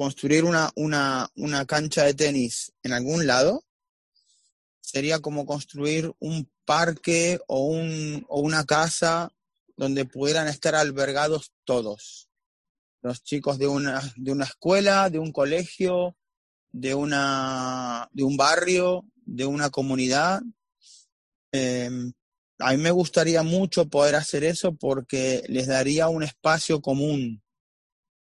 construir una, una, una cancha de tenis en algún lado sería como construir un parque o, un, o una casa donde pudieran estar albergados todos. Los chicos de una, de una escuela, de un colegio, de, una, de un barrio, de una comunidad. Em, a mí me gustaría mucho poder hacer eso porque les daría un espacio común,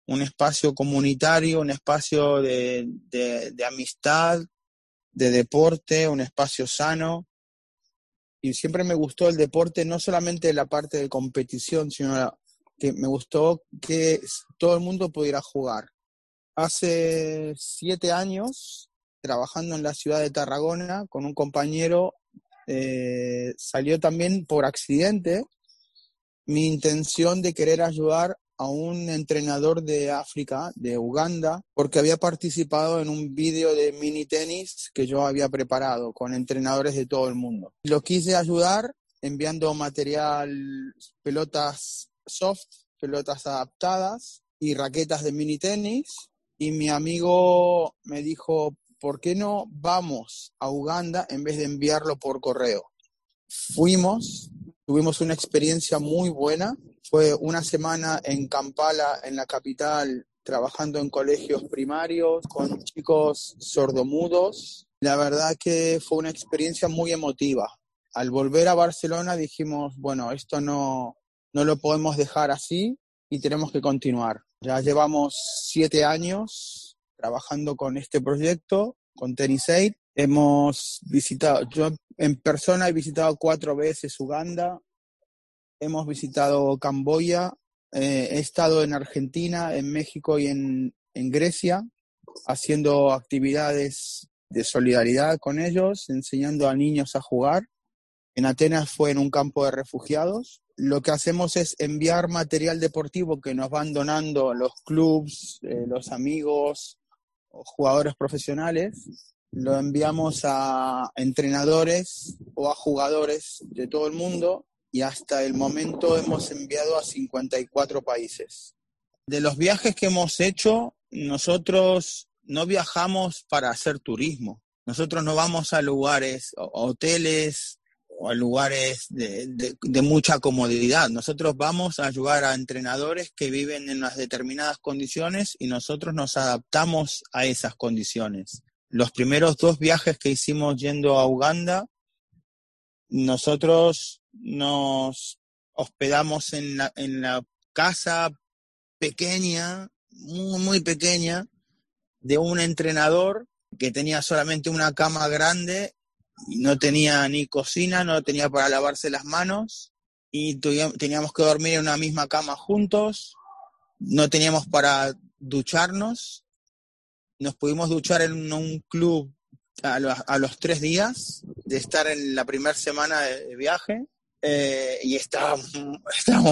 un espacio comunitario, un espacio de, de amistad, de deporte, un espacio sano. Y siempre me gustó el deporte, no solamente la parte de competición, sino que me gustó que todo el mundo pudiera jugar. Hace siete años, trabajando en la ciudad de Tarragona con un compañero, eh, salió también por accidente mi intención de querer ayudar a un entrenador de África, de Uganda, porque había participado en un vídeo de mini tenis que yo había preparado con entrenadores de todo el mundo. Lo quise ayudar enviando material, pelotas soft, pelotas adaptadas y raquetas de mini tenis. Y mi amigo me dijo, ¿por qué no vamos a Uganda en vez de enviarlo por correo? Fuimos, tuvimos una experiencia muy buena fue una semana en Kampala, en la capital, trabajando en colegios primarios con chicos sordomudos. La verdad que fue una experiencia muy emotiva. Al volver a Barcelona dijimos, bueno, esto no, no lo podemos dejar así y tenemos que continuar. Ya llevamos siete años trabajando con este proyecto, con Tennis Aid. Hemos visitado, yo en persona he visitado cuatro veces Uganda, hemos visitado Camboya, eh, he estado en Argentina, en México y en, en Grecia, haciendo actividades de solidaridad con ellos, enseñando a niños a jugar. En Atenas fue en un campo de refugiados. Lo que hacemos es enviar material deportivo que nos van donando los clubs, eh, los amigos, jugadores profesionales. Lo enviamos a entrenadores o a jugadores de todo el mundo y hasta el momento hemos enviado a 54 países. De los viajes que hemos hecho, nosotros no viajamos para hacer turismo. Nosotros no vamos a lugares, hoteles o a lugares de, mucha comodidad. Nosotros vamos a ayudar a entrenadores que viven en unas determinadas condiciones y nosotros nos adaptamos a esas condiciones. Los primeros dos viajes que hicimos yendo a Uganda, nosotros nos hospedamos en la, en la casa pequeña, muy, muy pequeña, de un entrenador que tenía solamente una cama grande, y no tenía ni cocina, no tenía para lavarse las manos, y teníamos que dormir en una misma cama juntos, no teníamos para ducharnos, nos pudimos duchar en un club a los, a los tres días de estar en la primera semana de viaje eh, y estábamos,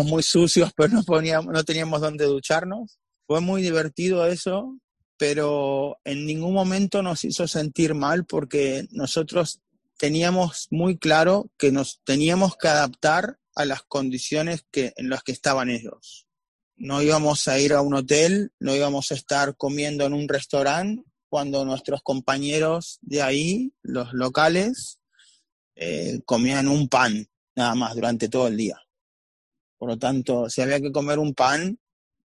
muy sucios, pero no teníamos dónde ducharnos. Fue muy divertido eso, pero en ningún momento nos hizo sentir mal porque nosotros teníamos muy claro que nos teníamos que adaptar a las condiciones que, en las que estaban ellos. No íbamos a ir a un hotel, no íbamos a estar comiendo en un restaurante cuando nuestros compañeros de ahí, los locales, eh, comían un pan nada más durante todo el día. Por lo tanto, si había que comer un pan,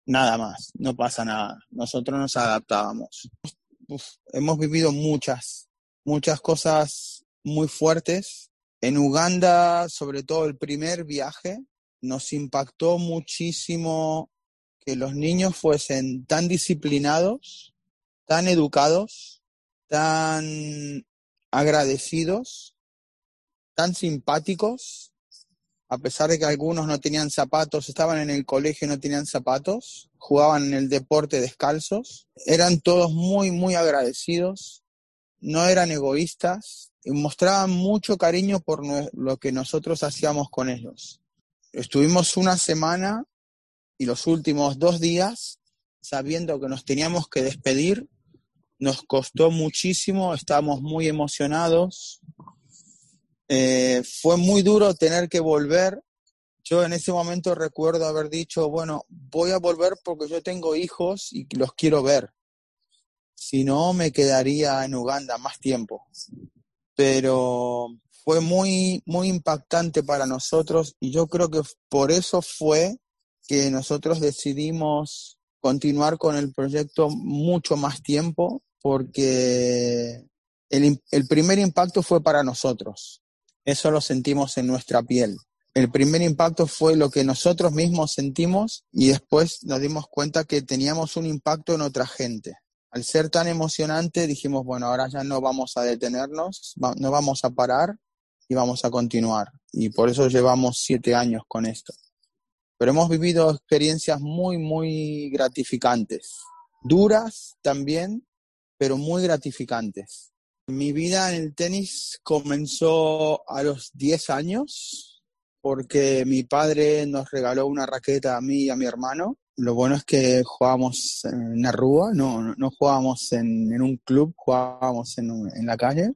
nada más, no pasa nada. Nosotros nos adaptábamos. hemos vivido muchas, muchas cosas muy fuertes. En Uganda, sobre todo el primer viaje, nos impactó muchísimo que los niños fuesen tan disciplinados, tan educados, tan agradecidos, tan simpáticos a pesar de que algunos no tenían zapatos, estaban en el colegio y no tenían zapatos, jugaban en el deporte descalzos, eran todos muy, muy agradecidos, no eran egoístas y mostraban mucho cariño por lo que nosotros hacíamos con ellos. Estuvimos una semana y los últimos dos días sabiendo que nos teníamos que despedir, nos costó muchísimo, estábamos muy emocionados, eh, fue muy duro tener que volver. Yo en ese momento recuerdo haber dicho, bueno, voy a volver porque yo tengo hijos y los quiero ver. Si no, me quedaría en Uganda más tiempo. Pero fue muy, muy impactante para nosotros y yo creo que por eso fue que nosotros decidimos continuar con el proyecto mucho más tiempo porque el, el primer impacto fue para nosotros. Eso lo sentimos en nuestra piel. El primer impacto fue lo que nosotros mismos sentimos y después nos dimos cuenta que teníamos un impacto en otra gente. Al ser tan emocionante dijimos, bueno, ahora ya no vamos a detenernos, no vamos a parar y vamos a continuar. Y por eso llevamos siete años con esto. Pero hemos vivido experiencias muy, muy gratificantes. Duras también, pero muy gratificantes. Mi vida en el tenis comenzó a los 10 años porque mi padre nos regaló una raqueta a mí y a mi hermano. Lo bueno es que jugábamos en la rúa, no, no jugábamos en, un club, jugábamos en, en la calle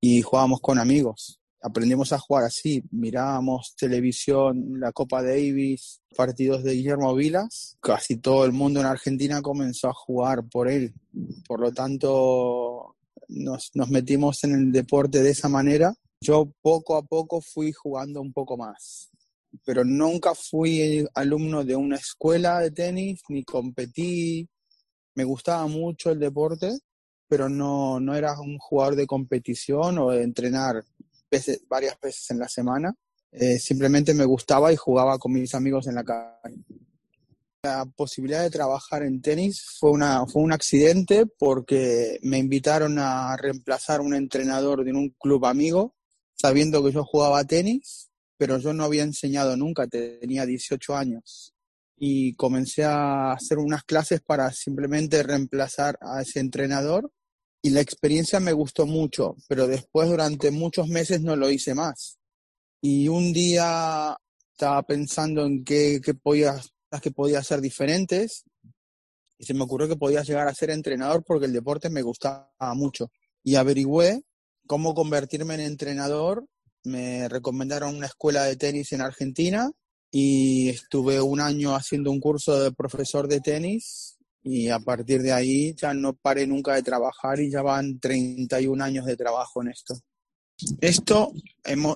y jugábamos con amigos aprendimos a jugar así, mirábamos televisión, la Copa Davis, partidos de Guillermo Vilas, casi todo el mundo en Argentina comenzó a jugar por él. Por lo tanto, nos, metimos en el deporte de esa manera. Yo poco a poco fui jugando un poco más, pero nunca fui alumno de una escuela de tenis, ni competí. Me gustaba mucho el deporte, pero no, no era un jugador de competición o de entrenar varias veces en la semana. Eh, simplemente me gustaba y jugaba con mis amigos en la calle. La posibilidad de trabajar en tenis fue, un accidente porque me invitaron a reemplazar un entrenador de un club amigo, sabiendo que yo jugaba tenis, pero yo no había enseñado nunca, tenía 18 años. Y comencé a hacer unas clases para simplemente reemplazar a ese entrenador y la experiencia me gustó mucho, pero después durante muchos meses no lo hice más. Y un día estaba pensando en qué, qué podía, que podía hacer diferentes y se me ocurrió que podía llegar a ser entrenador porque el deporte me gustaba mucho. Y averigüé cómo convertirme en entrenador. Me recomendaron una escuela de tenis en Argentina y estuve un año haciendo un curso de profesor de tenis y a partir de ahí ya no paré nunca de trabajar y ya van 31 años de trabajo en esto. Esto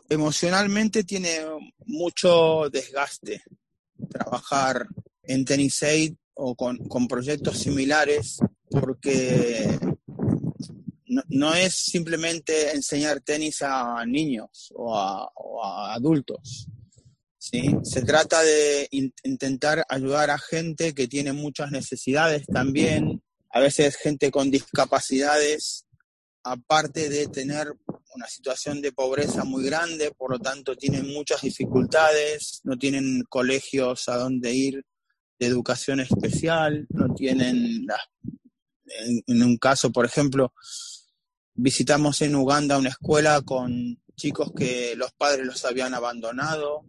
emocionalmente tiene mucho desgaste, trabajar en Tennis Aid o con, con proyectos similares, porque no, no, es simplemente enseñar tenis a niños o a, o a adultos, ¿sí? Se trata de intentar ayudar a gente que tiene muchas necesidades también, a veces gente con discapacidades, aparte de tener una situación de pobreza muy grande, por lo tanto tienen muchas dificultades, no tienen colegios a donde ir de educación especial, no tienen, en, en un caso, por ejemplo, visitamos en Uganda una escuela con chicos que los padres los habían abandonado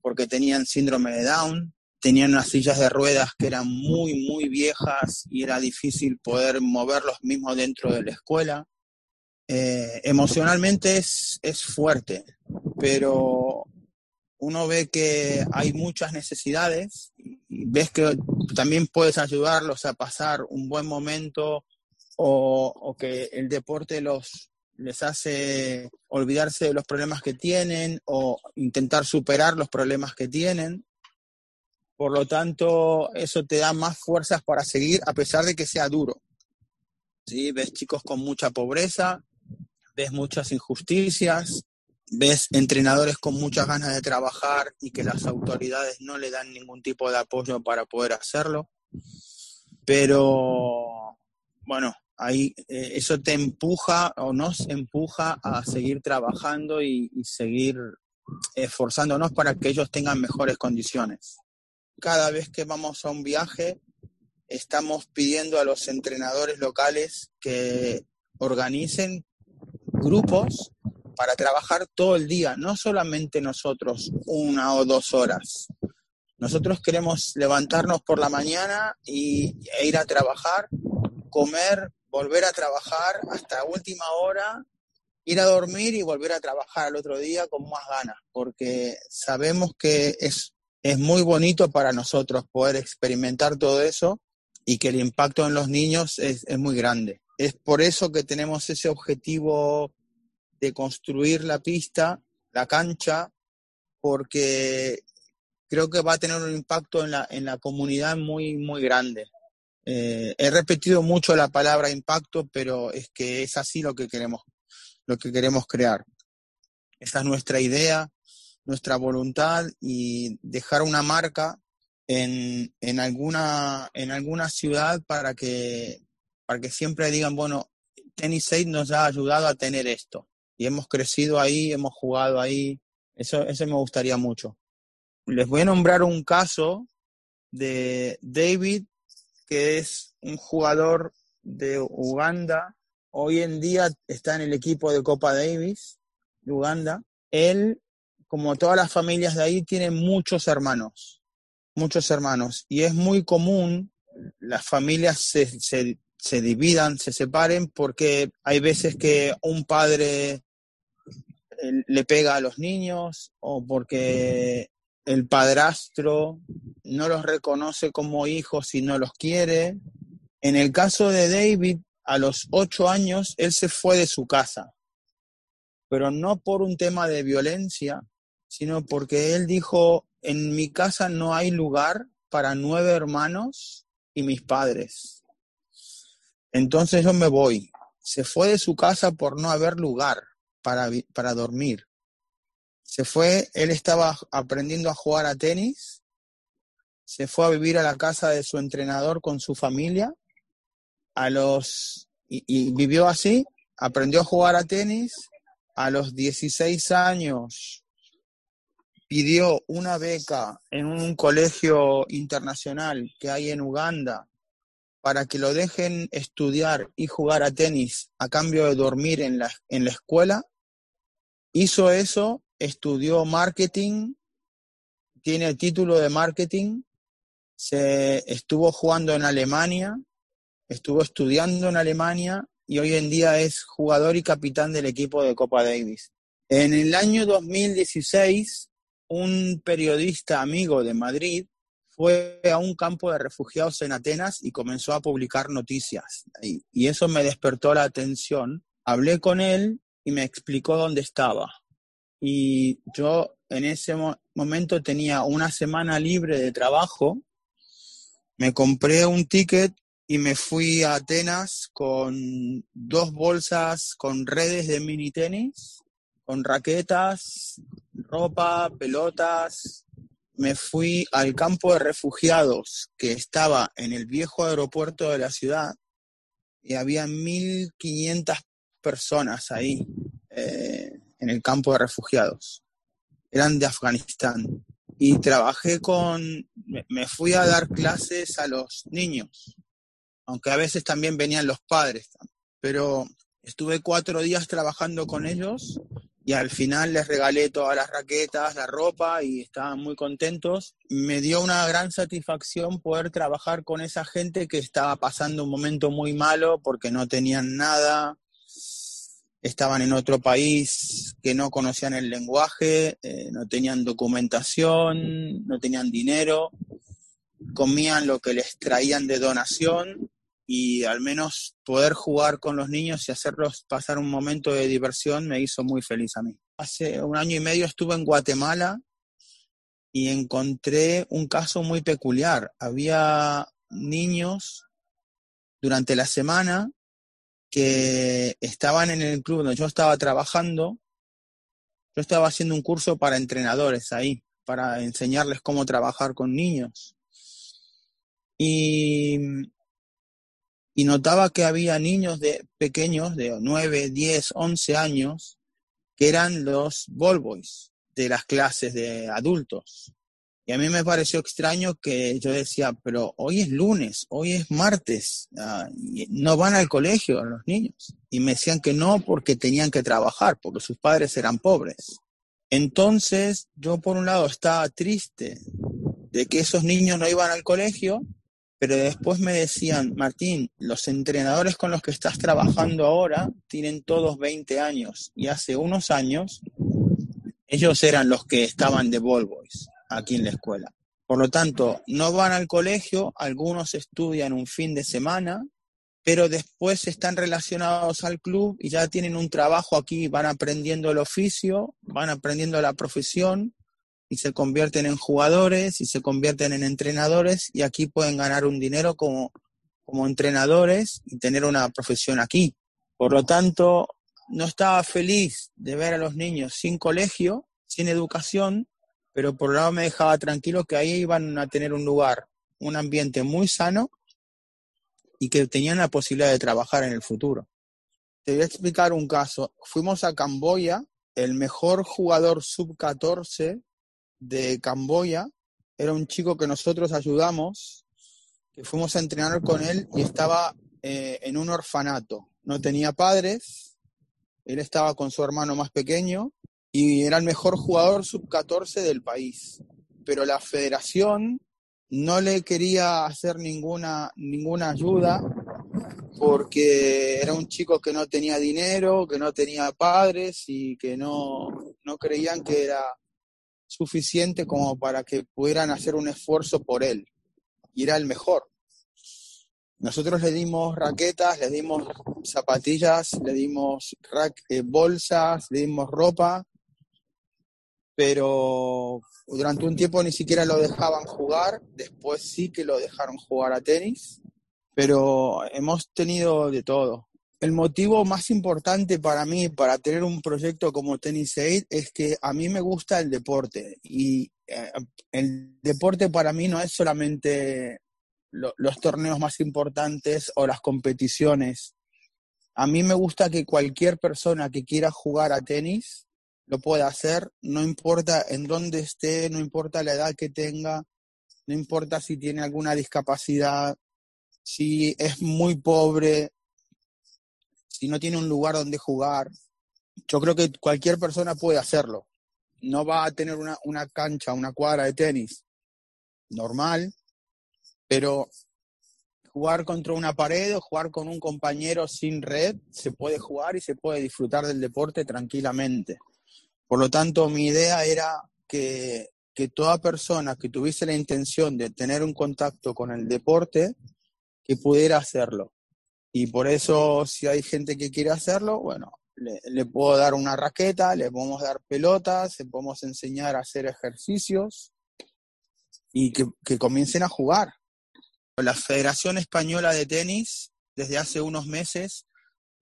porque tenían síndrome de Down, tenían unas sillas de ruedas que eran muy, muy viejas y era difícil poder moverlos mismos dentro de la escuela. Eh, emocionalmente es, es fuerte, pero uno ve que hay muchas necesidades y ves que también puedes ayudarlos a pasar un buen momento o, o que el deporte los, les hace olvidarse de los problemas que tienen o intentar superar los problemas que tienen. Por lo tanto, eso te da más fuerzas para seguir a pesar de que sea duro. ¿Sí? Ves chicos con mucha pobreza, ves muchas injusticias, ves entrenadores con muchas ganas de trabajar y que las autoridades no le dan ningún tipo de apoyo para poder hacerlo. Pero, bueno, ahí eh, eso te empuja o nos empuja a seguir trabajando y, seguir esforzándonos para que ellos tengan mejores condiciones. Cada vez que vamos a un viaje, estamos pidiendo a los entrenadores locales que organicen grupos para trabajar todo el día, no solamente nosotros una o dos horas. Nosotros queremos levantarnos por la mañana y, e ir a trabajar, comer, volver a trabajar hasta última hora, ir a dormir y volver a trabajar al otro día con más ganas, porque sabemos que es, es muy bonito para nosotros poder experimentar todo eso y que el impacto en los niños es, es muy grande. Es por eso que tenemos ese objetivo de construir la pista, la cancha, porque creo que va a tener un impacto en la, en la comunidad muy, muy grande. Eh, he repetido mucho la palabra impacto, pero es que es así lo que queremos, lo que queremos crear. Esa es nuestra idea, nuestra voluntad y dejar una marca en, en, alguna, en alguna ciudad para que, para que siempre digan, bueno, Tennis 8 nos ha ayudado a tener esto. Y hemos crecido ahí, hemos jugado ahí. Eso, eso me gustaría mucho. Les voy a nombrar un caso de David, que es un jugador de Uganda. Hoy en día está en el equipo de Copa Davis de Uganda. Él, como todas las familias de ahí, tiene muchos hermanos. Muchos hermanos. Y es muy común las familias se, se, se dividan, se separen, porque hay veces que un padre eh, le pega a los niños o porque el padrastro no los reconoce como hijos y no los quiere. En el caso de David, a los ocho años, él se fue de su casa, pero no por un tema de violencia, sino porque él dijo, en mi casa no hay lugar para nueve hermanos y mis padres. Entonces yo me voy. Se fue de su casa por no haber lugar para, para dormir. Se fue, él estaba aprendiendo a jugar a tenis, se fue a vivir a la casa de su entrenador con su familia, a los, y, y vivió así, aprendió a jugar a tenis, a los 16 años pidió una beca en un colegio internacional que hay en Uganda para que lo dejen estudiar y jugar a tenis a cambio de dormir en la, en la escuela. Hizo eso, estudió marketing, tiene el título de marketing, se estuvo jugando en Alemania, estuvo estudiando en Alemania y hoy en día es jugador y capitán del equipo de Copa Davis. En el año 2016, un periodista amigo de Madrid fue a un campo de refugiados en Atenas y comenzó a publicar noticias. Y, eso me despertó la atención. Hablé con él y me explicó dónde estaba. Y yo en ese mo momento tenía una semana libre de trabajo. Me compré un ticket y me fui a Atenas con dos bolsas con redes de mini tenis, con raquetas, ropa, pelotas, me fui al campo de refugiados que estaba en el viejo aeropuerto de la ciudad y había 1.500 personas ahí eh, en el campo de refugiados. Eran de Afganistán. Y trabajé con, me fui a dar clases a los niños, aunque a veces también venían los padres. Pero estuve cuatro días trabajando con ellos y al final les regalé todas las raquetas, la ropa y estaban muy contentos. Me dio una gran satisfacción poder trabajar con esa gente que estaba pasando un momento muy malo porque no tenían nada, estaban en otro país que no conocían el lenguaje, eh, no tenían documentación, no tenían dinero, comían lo que les traían de donación y al menos poder jugar con los niños y hacerlos pasar un momento de diversión me hizo muy feliz a mí. Hace un año y medio estuve en Guatemala y encontré un caso muy peculiar. Había niños durante la semana que estaban en el club donde yo estaba trabajando. Yo estaba haciendo un curso para entrenadores ahí, para enseñarles cómo trabajar con niños. Y y notaba que había niños de pequeños de 9, 10, 11 años que eran los ball boys de las clases de adultos. Y a mí me pareció extraño que yo decía, pero hoy es lunes, hoy es martes, uh, no van al colegio los niños. Y me decían que no porque tenían que trabajar, porque sus padres eran pobres. Entonces yo por un lado estaba triste de que esos niños no iban al colegio pero después me decían, Martín, los entrenadores con los que estás trabajando ahora tienen todos 20 años y hace unos años ellos eran los que estaban de ball boys aquí en la escuela. Por lo tanto, no van al colegio, algunos estudian un fin de semana, pero después están relacionados al club y ya tienen un trabajo aquí, van aprendiendo el oficio, van aprendiendo la profesión y se convierten en jugadores y se convierten en entrenadores y aquí pueden ganar un dinero como, como entrenadores y tener una profesión aquí. Por lo tanto, no estaba feliz de ver a los niños sin colegio, sin educación, pero por un lado me dejaba tranquilo que ahí iban a tener un lugar, un ambiente muy sano y que tenían la posibilidad de trabajar en el futuro. Te voy a explicar un caso. Fuimos a Camboya, el mejor jugador sub-14 de Camboya era un chico que nosotros ayudamos, que fuimos a entrenar con él y estaba eh, en un orfanato. No tenía padres, él estaba con su hermano más pequeño y era el mejor jugador sub-14 del país. Pero la federación no le quería hacer ninguna, ninguna ayuda porque era un chico que no tenía dinero, que no tenía padres y que no, no creían que era suficiente como para que pudieran hacer un esfuerzo por él. Y era el mejor. Nosotros le dimos raquetas, le dimos zapatillas, le dimos eh, bolsas, le dimos ropa, pero durante un tiempo ni siquiera lo dejaban jugar, después sí que lo dejaron jugar a tenis, pero hemos tenido de todo. El motivo más importante para mí, para tener un proyecto como Tennis Aid, es que a mí me gusta el deporte y eh, el deporte para mí no es solamente los torneos más importantes o las competiciones. A mí me gusta que cualquier persona que quiera jugar a tenis lo pueda hacer, no importa en dónde esté, no importa la edad que tenga, no importa si tiene alguna discapacidad, si es muy pobre, si no tiene un lugar donde jugar. Yo creo que cualquier persona puede hacerlo. No va a tener una, cancha, una cuadra de tenis normal, pero jugar contra una pared o jugar con un compañero sin red, se puede jugar y se puede disfrutar del deporte tranquilamente. Por lo tanto, mi idea era que, que toda persona que tuviese la intención de tener un contacto con el deporte, que pudiera hacerlo. Y por eso, si hay gente que quiere hacerlo, bueno, le, puedo dar una raqueta, le podemos dar pelotas, le podemos enseñar a hacer ejercicios y que, que comiencen a jugar. La Federación Española de Tenis, desde hace unos meses,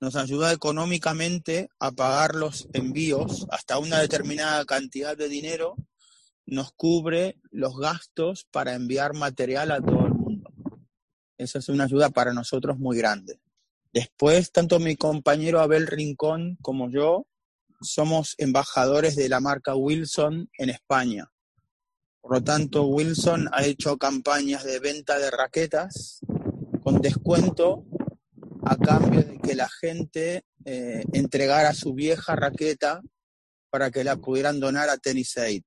nos ayuda económicamente a pagar los envíos hasta una determinada cantidad de dinero, nos cubre los gastos para enviar material a todo el mundo. Esa es una ayuda para nosotros muy grande. Después, tanto mi compañero Abel Rincón como yo somos embajadores de la marca Wilson en España. Por lo tanto, Wilson ha hecho campañas de venta de raquetas con descuento a cambio de que la gente eh, entregara su vieja raqueta para que la pudieran donar a Tennis Aid.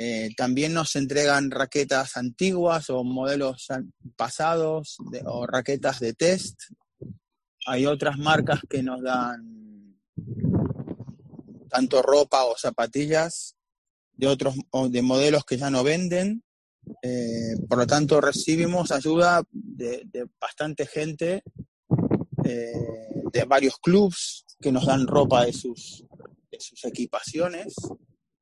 Eh, también nos entregan raquetas antiguas o modelos pasados o raquetas de test. Hay otras marcas que nos dan tanto ropa o zapatillas de otros de modelos que ya no venden. Eh, por lo tanto, recibimos ayuda de, bastante gente, eh, de varios clubs que nos dan ropa de sus, de sus equipaciones.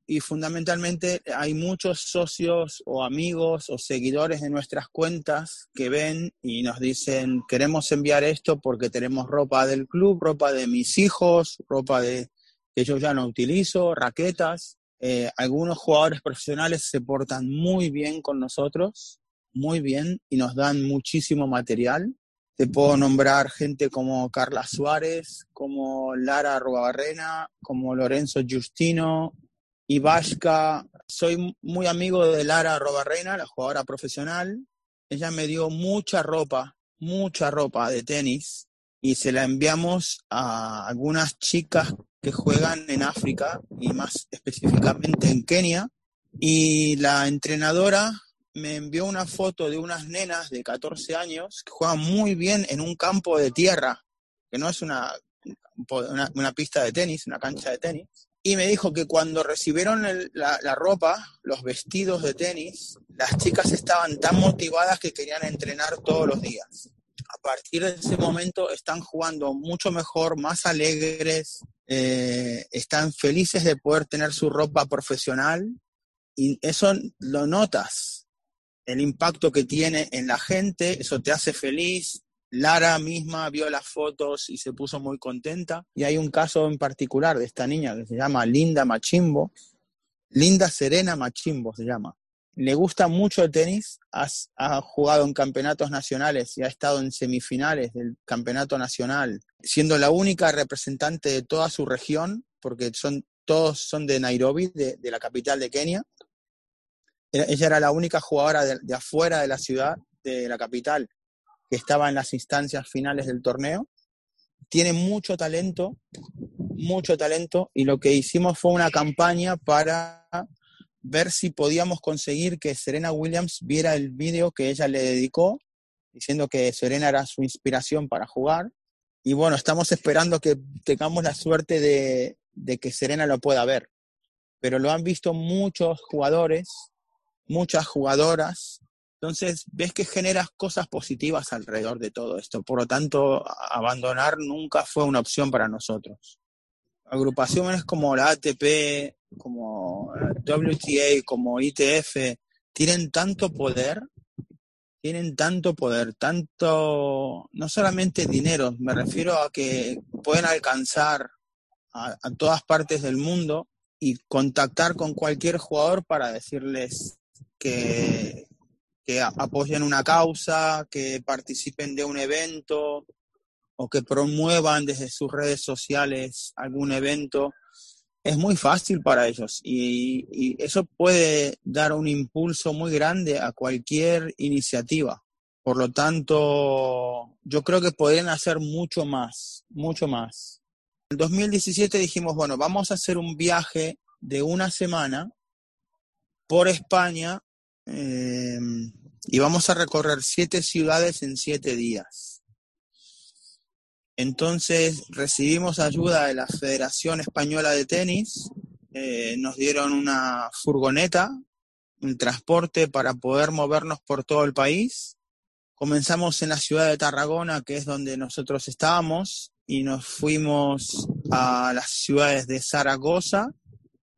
Y fundamentalmente hay muchos socios o amigos o seguidores de nuestras cuentas que ven y nos dicen, queremos enviar esto porque tenemos ropa del club, ropa de mis hijos, ropa de, que yo ya no utilizo, raquetas. Eh, algunos jugadores profesionales se portan muy bien con nosotros, muy bien, y nos dan muchísimo material. Te puedo nombrar gente como Carla Suárez, como Lara Robarrena, como Lorenzo Justino, Ivashka. Soy muy amigo de Lara Robarrena, la jugadora profesional. Ella me dio mucha ropa, mucha ropa de tenis y se la enviamos a algunas chicas que juegan en África y más específicamente en Kenia. Y la entrenadora me envió una foto de unas nenas de 14 años que juegan muy bien en un campo de tierra, que no es una, una, pista de tenis, una cancha de tenis. Y me dijo que cuando recibieron la, ropa, los vestidos de tenis, las chicas estaban tan motivadas que querían entrenar todos los días. A partir de ese momento están jugando mucho mejor, más alegres, eh, están felices de poder tener su ropa profesional y eso lo notas, el impacto que tiene en la gente, eso te hace feliz, Lara misma vio las fotos y se puso muy contenta. Y hay un caso en particular de esta niña que se llama Linda Machimbo. Linda Serena Machimbo se llama. Le gusta mucho el tenis, ha jugado en campeonatos nacionales y ha estado en semifinales del campeonato nacional, siendo la única representante de toda su región, porque son, todos son de Nairobi, de, la capital de Kenia. Ella era la única jugadora de afuera de la ciudad, de la capital, que estaba en las instancias finales del torneo. Tiene mucho talento, mucho talento, y lo que hicimos fue una campaña para ver si podíamos conseguir que Serena Williams viera el vídeo que ella le dedicó, diciendo que Serena era su inspiración para jugar. Y bueno, estamos esperando que tengamos la suerte de, de que Serena lo pueda ver. Pero lo han visto muchos jugadores, muchas jugadoras, entonces, ves que generas cosas positivas alrededor de todo esto. Por lo tanto, abandonar nunca fue una opción para nosotros. Agrupaciones como la ATP, como WTA, como ITF, tienen tanto poder, tienen tanto poder, tanto, no solamente dinero, me refiero a que pueden alcanzar a, a todas partes del mundo y contactar con cualquier jugador para decirles que, que apoyen una causa, que participen de un evento o que promuevan desde sus redes sociales algún evento, es muy fácil para ellos y, eso puede dar un impulso muy grande a cualquier iniciativa. Por lo tanto, yo creo que podrían hacer mucho más, mucho más. En 2017 dijimos, bueno, vamos a hacer un viaje de una semana por España eh, y vamos a recorrer siete ciudades en siete días. Entonces recibimos ayuda de la Federación Española de Tenis, eh, nos dieron una furgoneta, un transporte para poder movernos por todo el país. Comenzamos en la ciudad de Tarragona, que es donde nosotros estábamos, y nos fuimos a las ciudades de Zaragoza,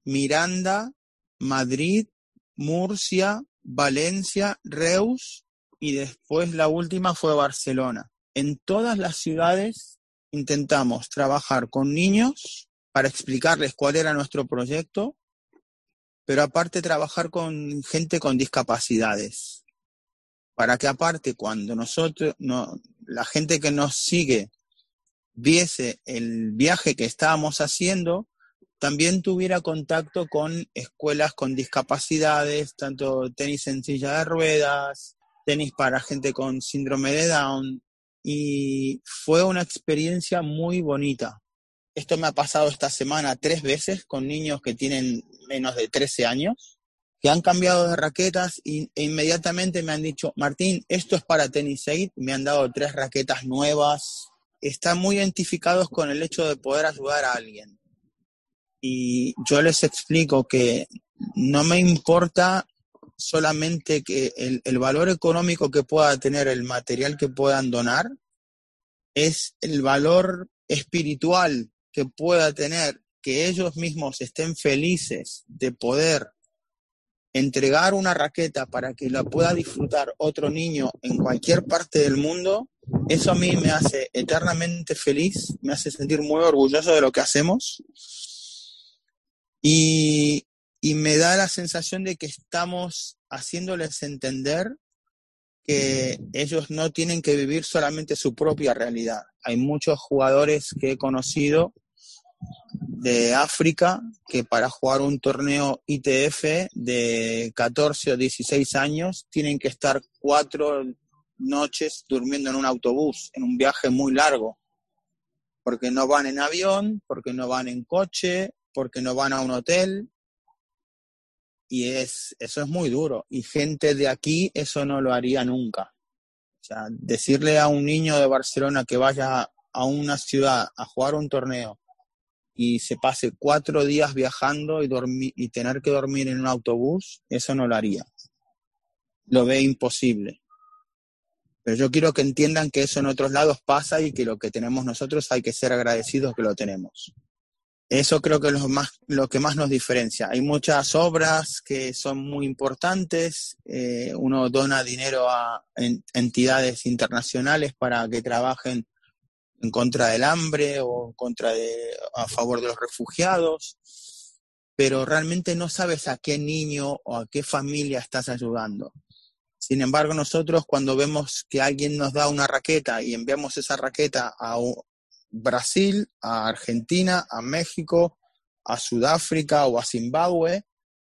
Miranda, Madrid, Murcia, Valencia, Reus y después la última fue Barcelona. En todas las ciudades intentamos trabajar con niños para explicarles cuál era nuestro proyecto, pero aparte trabajar con gente con discapacidades, para que aparte cuando nosotros, no, la gente que nos sigue viese el viaje que estábamos haciendo, también tuviera contacto con escuelas con discapacidades, tanto tenis en silla de ruedas, tenis para gente con síndrome de Down, y fue una experiencia muy bonita. Esto me ha pasado esta semana tres veces con niños que tienen menos de 13 años, que han cambiado de raquetas y, e inmediatamente me han dicho, Martín, esto es para Tenis Aid, me han dado tres raquetas nuevas. Están muy identificados con el hecho de poder ayudar a alguien y yo les explico que no me importa solamente que el, valor económico que pueda tener el material que puedan donar, es el valor espiritual que pueda tener que ellos mismos estén felices de poder entregar una raqueta para que la pueda disfrutar otro niño en cualquier parte del mundo, eso a mí me hace eternamente feliz, me hace sentir muy orgulloso de lo que hacemos y, me da la sensación de que estamos haciéndoles entender que ellos no tienen que vivir solamente su propia realidad. Hay muchos jugadores que he conocido de África que para jugar un torneo ITF de 14 o 16 años tienen que estar cuatro noches durmiendo en un autobús, en un viaje muy largo, porque no van en avión, porque no van en coche, porque no van a un hotel. Y es, eso es muy duro. Y gente de aquí eso no lo haría nunca. O sea, decirle a un niño de Barcelona que vaya a una ciudad a jugar un torneo y se pase cuatro días viajando y, dormir, y tener que dormir en un autobús, eso no lo haría. Lo ve imposible. Pero yo quiero que entiendan que eso en otros lados pasa y que lo que tenemos nosotros hay que ser agradecidos que lo tenemos. Eso creo que es lo, más, lo que más nos diferencia. Hay muchas obras que son muy importantes. Eh, uno dona dinero a entidades internacionales para que trabajen en contra del hambre o contra de, a favor de los refugiados, pero realmente no sabes a qué niño o a qué familia estás ayudando. Sin embargo, nosotros cuando vemos que alguien nos da una raqueta y enviamos esa raqueta a, Brasil, a Argentina, a México, a Sudáfrica o a Zimbabue,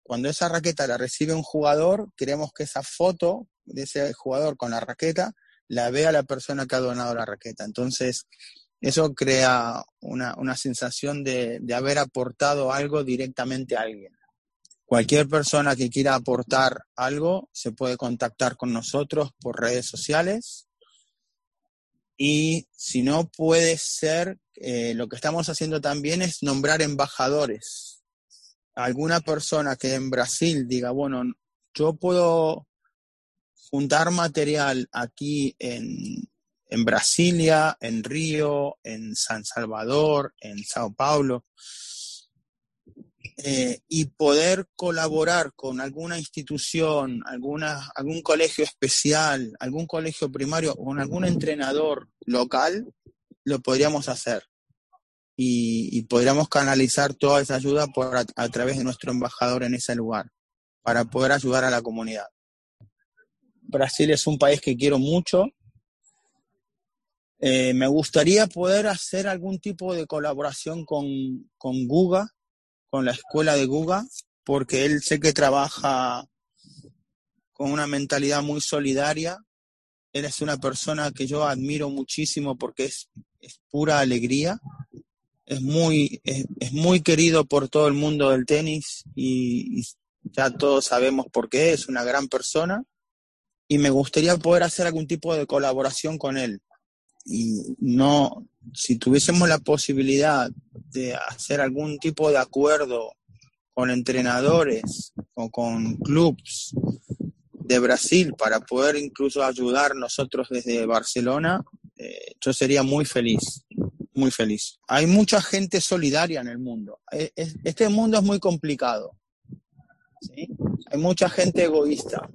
cuando esa raqueta la recibe un jugador, queremos que esa foto de ese jugador con la raqueta la vea la persona que ha donado la raqueta. Entonces, eso crea una, una sensación de, de, haber aportado algo directamente a alguien. Cualquier persona que quiera aportar algo se puede contactar con nosotros por redes sociales y si no puede ser, eh, lo que estamos haciendo también es nombrar embajadores. Alguna persona que en Brasil diga, bueno, yo puedo juntar material aquí en, en Brasilia, en Río, en San Salvador, en Sao Paulo, eh, y poder colaborar con alguna institución, alguna, algún colegio especial, algún colegio primario o con algún entrenador local, lo podríamos hacer. Y, podríamos canalizar toda esa ayuda por, a, través de nuestro embajador en ese lugar, para poder ayudar a la comunidad. Brasil es un país que quiero mucho. Eh, me gustaría poder hacer algún tipo de colaboración con, con con la escuela de Guga, porque él sé que trabaja con una mentalidad muy solidaria. Él es una persona que yo admiro muchísimo porque es, pura alegría. Es muy, es, es, muy querido por todo el mundo del tenis y, y ya todos sabemos por qué. Es una gran persona y me gustaría poder hacer algún tipo de colaboración con él. Y no, si tuviésemos la posibilidad de hacer algún tipo de acuerdo con entrenadores o con clubs de Brasil para poder incluso ayudar nosotros desde Barcelona, eh, yo sería muy feliz, muy feliz. Hay mucha gente solidaria en el mundo. Este mundo es muy complicado. ¿sí? Hay mucha gente egoísta,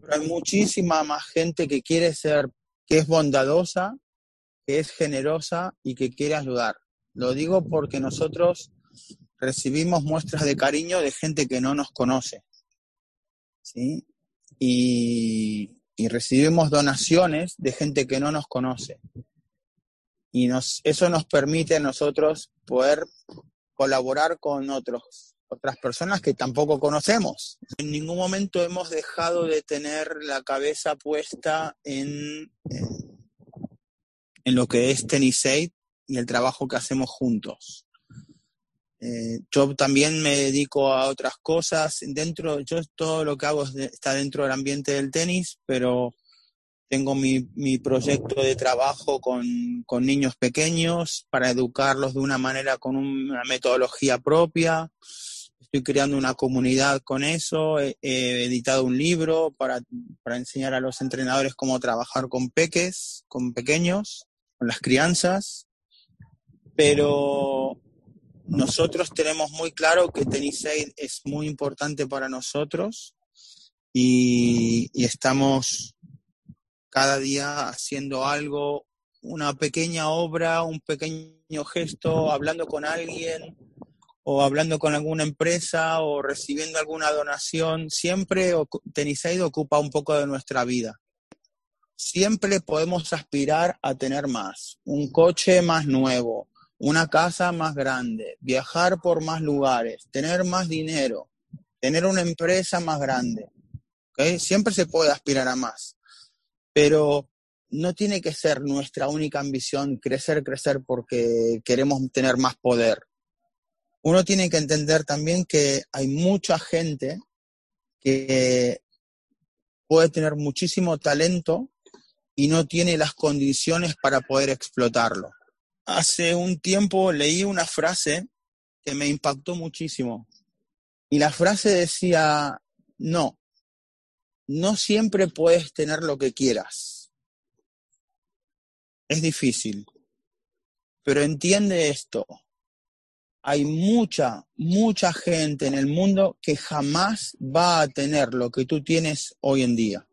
pero hay muchísima más gente que quiere ser, que es bondadosa que es generosa y que quiere ayudar. Lo digo porque nosotros recibimos muestras de cariño de gente que no nos conoce. ¿sí? Y, y, recibimos donaciones de gente que no nos conoce. Y nos, eso nos permite a nosotros poder colaborar con otros, otras personas que tampoco conocemos. En ningún momento hemos dejado de tener la cabeza puesta en, en en lo que es Tenisade y el trabajo que hacemos juntos. Eh, yo también me dedico a otras cosas. Dentro, yo todo lo que hago está dentro del ambiente del tenis, pero tengo mi, mi proyecto de trabajo con, con, niños pequeños para educarlos de una manera con una metodología propia. Estoy creando una comunidad con eso. He, he editado un libro para, para enseñar a los entrenadores cómo trabajar con peques, con pequeños con las crianzas, pero nosotros tenemos muy claro que Tenisade es muy importante para nosotros y, y, estamos cada día haciendo algo, una pequeña obra, un pequeño gesto, hablando con alguien o hablando con alguna empresa o recibiendo alguna donación. Siempre Tenisade ocupa un poco de nuestra vida siempre podemos aspirar a tener más, un coche más nuevo, una casa más grande, viajar por más lugares, tener más dinero, tener una empresa más grande. ¿okay? Siempre se puede aspirar a más, pero no tiene que ser nuestra única ambición crecer, crecer porque queremos tener más poder. Uno tiene que entender también que hay mucha gente que puede tener muchísimo talento, y no tiene las condiciones para poder explotarlo. Hace un tiempo leí una frase que me impactó muchísimo. Y la frase decía, no, no siempre puedes tener lo que quieras. Es difícil, pero entiende esto. Hay mucha, mucha gente en el mundo que jamás va a tener lo que tú tienes hoy en día.